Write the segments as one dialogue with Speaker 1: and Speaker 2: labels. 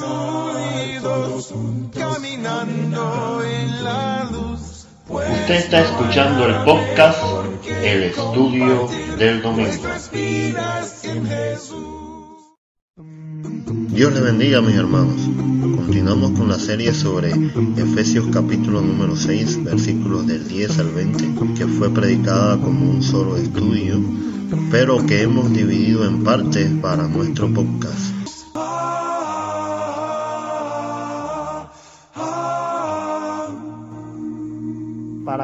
Speaker 1: reunidos, caminando en la luz.
Speaker 2: Usted está escuchando el podcast El Estudio del Domingo. Dios le bendiga mis hermanos. Continuamos con la serie sobre Efesios capítulo número 6 versículos del 10 al 20 que fue predicada como un solo estudio pero que hemos dividido en partes para nuestro podcast.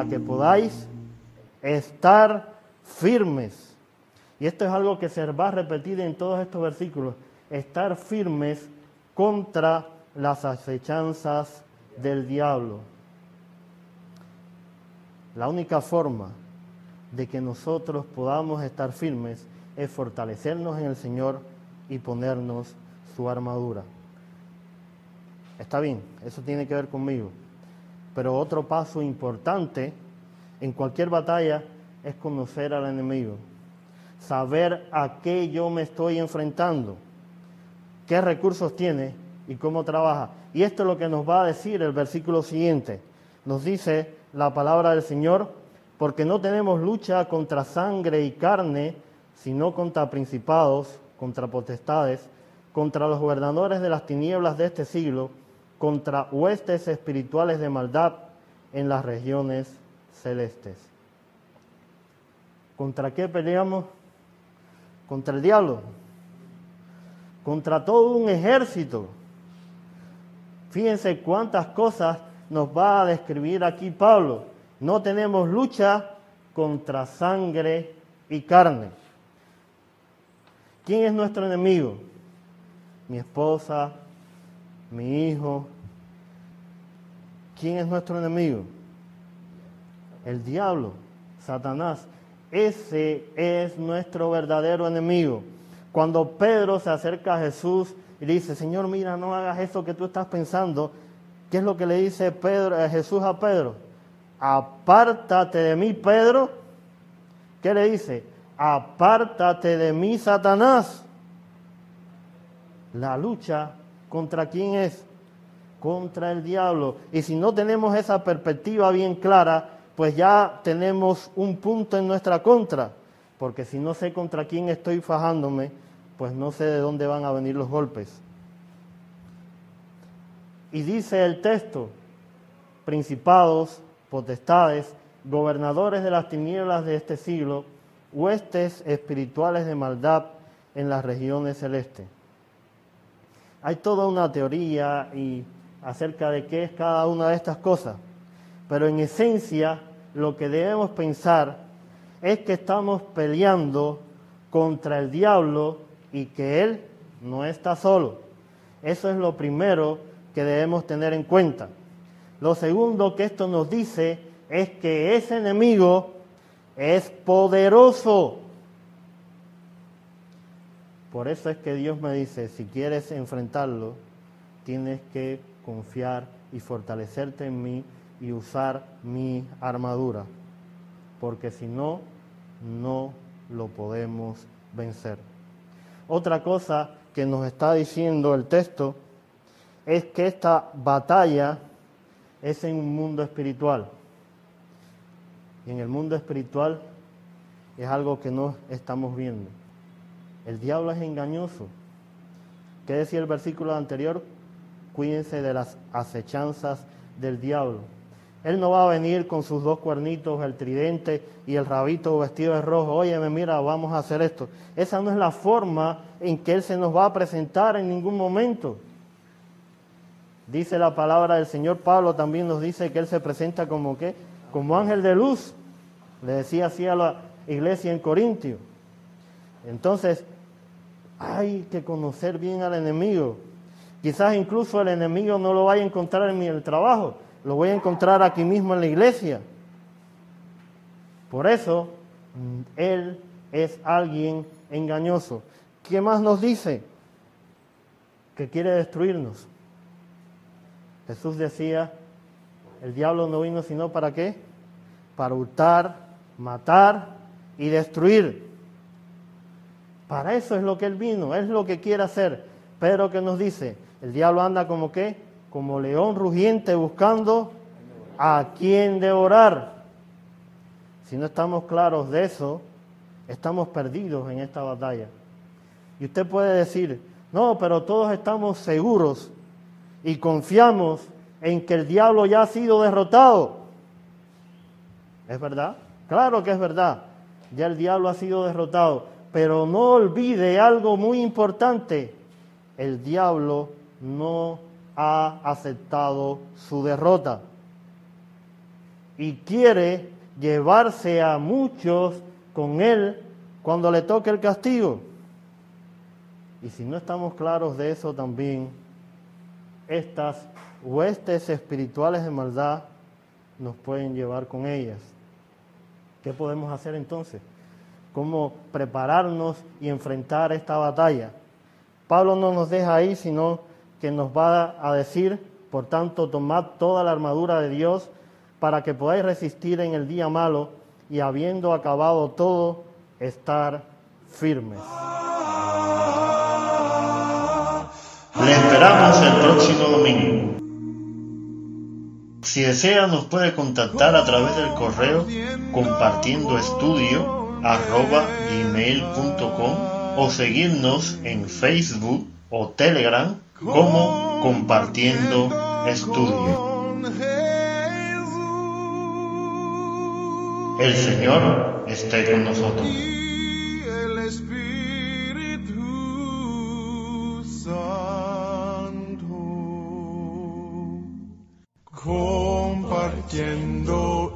Speaker 3: Para que podáis estar firmes. Y esto es algo que se va a repetir en todos estos versículos. Estar firmes contra las acechanzas del diablo. La única forma de que nosotros podamos estar firmes es fortalecernos en el Señor y ponernos su armadura. Está bien, eso tiene que ver conmigo. Pero otro paso importante en cualquier batalla es conocer al enemigo, saber a qué yo me estoy enfrentando, qué recursos tiene y cómo trabaja. Y esto es lo que nos va a decir el versículo siguiente. Nos dice la palabra del Señor, porque no tenemos lucha contra sangre y carne, sino contra principados, contra potestades, contra los gobernadores de las tinieblas de este siglo, contra huestes espirituales de maldad en las regiones celestes. ¿Contra qué peleamos? Contra el diablo, contra todo un ejército. Fíjense cuántas cosas nos va a describir aquí Pablo. No tenemos lucha contra sangre y carne. ¿Quién es nuestro enemigo? Mi esposa, mi hijo. ¿Quién es nuestro enemigo? El diablo, Satanás. Ese es nuestro verdadero enemigo. Cuando Pedro se acerca a Jesús y dice, Señor, mira, no hagas eso que tú estás pensando, ¿qué es lo que le dice eh, Jesús a Pedro? Apártate de mí, Pedro. ¿Qué le dice? Apártate de mí, Satanás. La lucha ¿Contra quién es? Contra el diablo. Y si no tenemos esa perspectiva bien clara, pues ya tenemos un punto en nuestra contra. Porque si no sé contra quién estoy fajándome, pues no sé de dónde van a venir los golpes. Y dice el texto, principados, potestades, gobernadores de las tinieblas de este siglo, huestes espirituales de maldad en las regiones celestes hay toda una teoría y acerca de qué es cada una de estas cosas, pero en esencia lo que debemos pensar es que estamos peleando contra el diablo y que él no está solo. Eso es lo primero que debemos tener en cuenta. Lo segundo que esto nos dice es que ese enemigo es poderoso. Por eso es que Dios me dice, si quieres enfrentarlo, tienes que confiar y fortalecerte en mí y usar mi armadura, porque si no, no lo podemos vencer. Otra cosa que nos está diciendo el texto es que esta batalla es en un mundo espiritual. Y en el mundo espiritual es algo que no estamos viendo. El diablo es engañoso. ¿Qué decía el versículo anterior? Cuídense de las acechanzas del diablo. Él no va a venir con sus dos cuernitos, el tridente y el rabito vestido de rojo. Óyeme, mira, vamos a hacer esto. Esa no es la forma en que Él se nos va a presentar en ningún momento. Dice la palabra del Señor Pablo, también nos dice que Él se presenta como qué? Como ángel de luz. Le decía así a la iglesia en Corintio. Entonces, hay que conocer bien al enemigo. Quizás incluso el enemigo no lo vaya a encontrar en mi trabajo, lo voy a encontrar aquí mismo en la iglesia. Por eso, mm, él es alguien engañoso. ¿Qué más nos dice? Que quiere destruirnos. Jesús decía, el diablo no vino sino para qué? Para hurtar, matar y destruir. Para eso es lo que Él vino, es lo que quiere hacer. Pero que nos dice, El diablo anda como qué? Como león rugiente buscando a quien devorar. Si no estamos claros de eso, estamos perdidos en esta batalla. Y usted puede decir, no, pero todos estamos seguros y confiamos en que el diablo ya ha sido derrotado. ¿Es verdad? Claro que es verdad. Ya el diablo ha sido derrotado. Pero no olvide algo muy importante. El diablo no ha aceptado su derrota. Y quiere llevarse a muchos con él cuando le toque el castigo. Y si no estamos claros de eso también, estas huestes espirituales de maldad nos pueden llevar con ellas. ¿Qué podemos hacer entonces? ¿Cómo prepararnos y enfrentar esta batalla? Pablo no nos deja ahí, sino que nos va a decir, por tanto, tomad toda la armadura de Dios para que podáis resistir en el día malo y habiendo acabado todo, estar firmes.
Speaker 2: Le esperamos el próximo domingo. Si desea nos puede contactar a través del correo compartiendo estudio arroba gmail.com o seguirnos en Facebook o Telegram como compartiendo estudio. El Señor esté con nosotros.
Speaker 1: compartiendo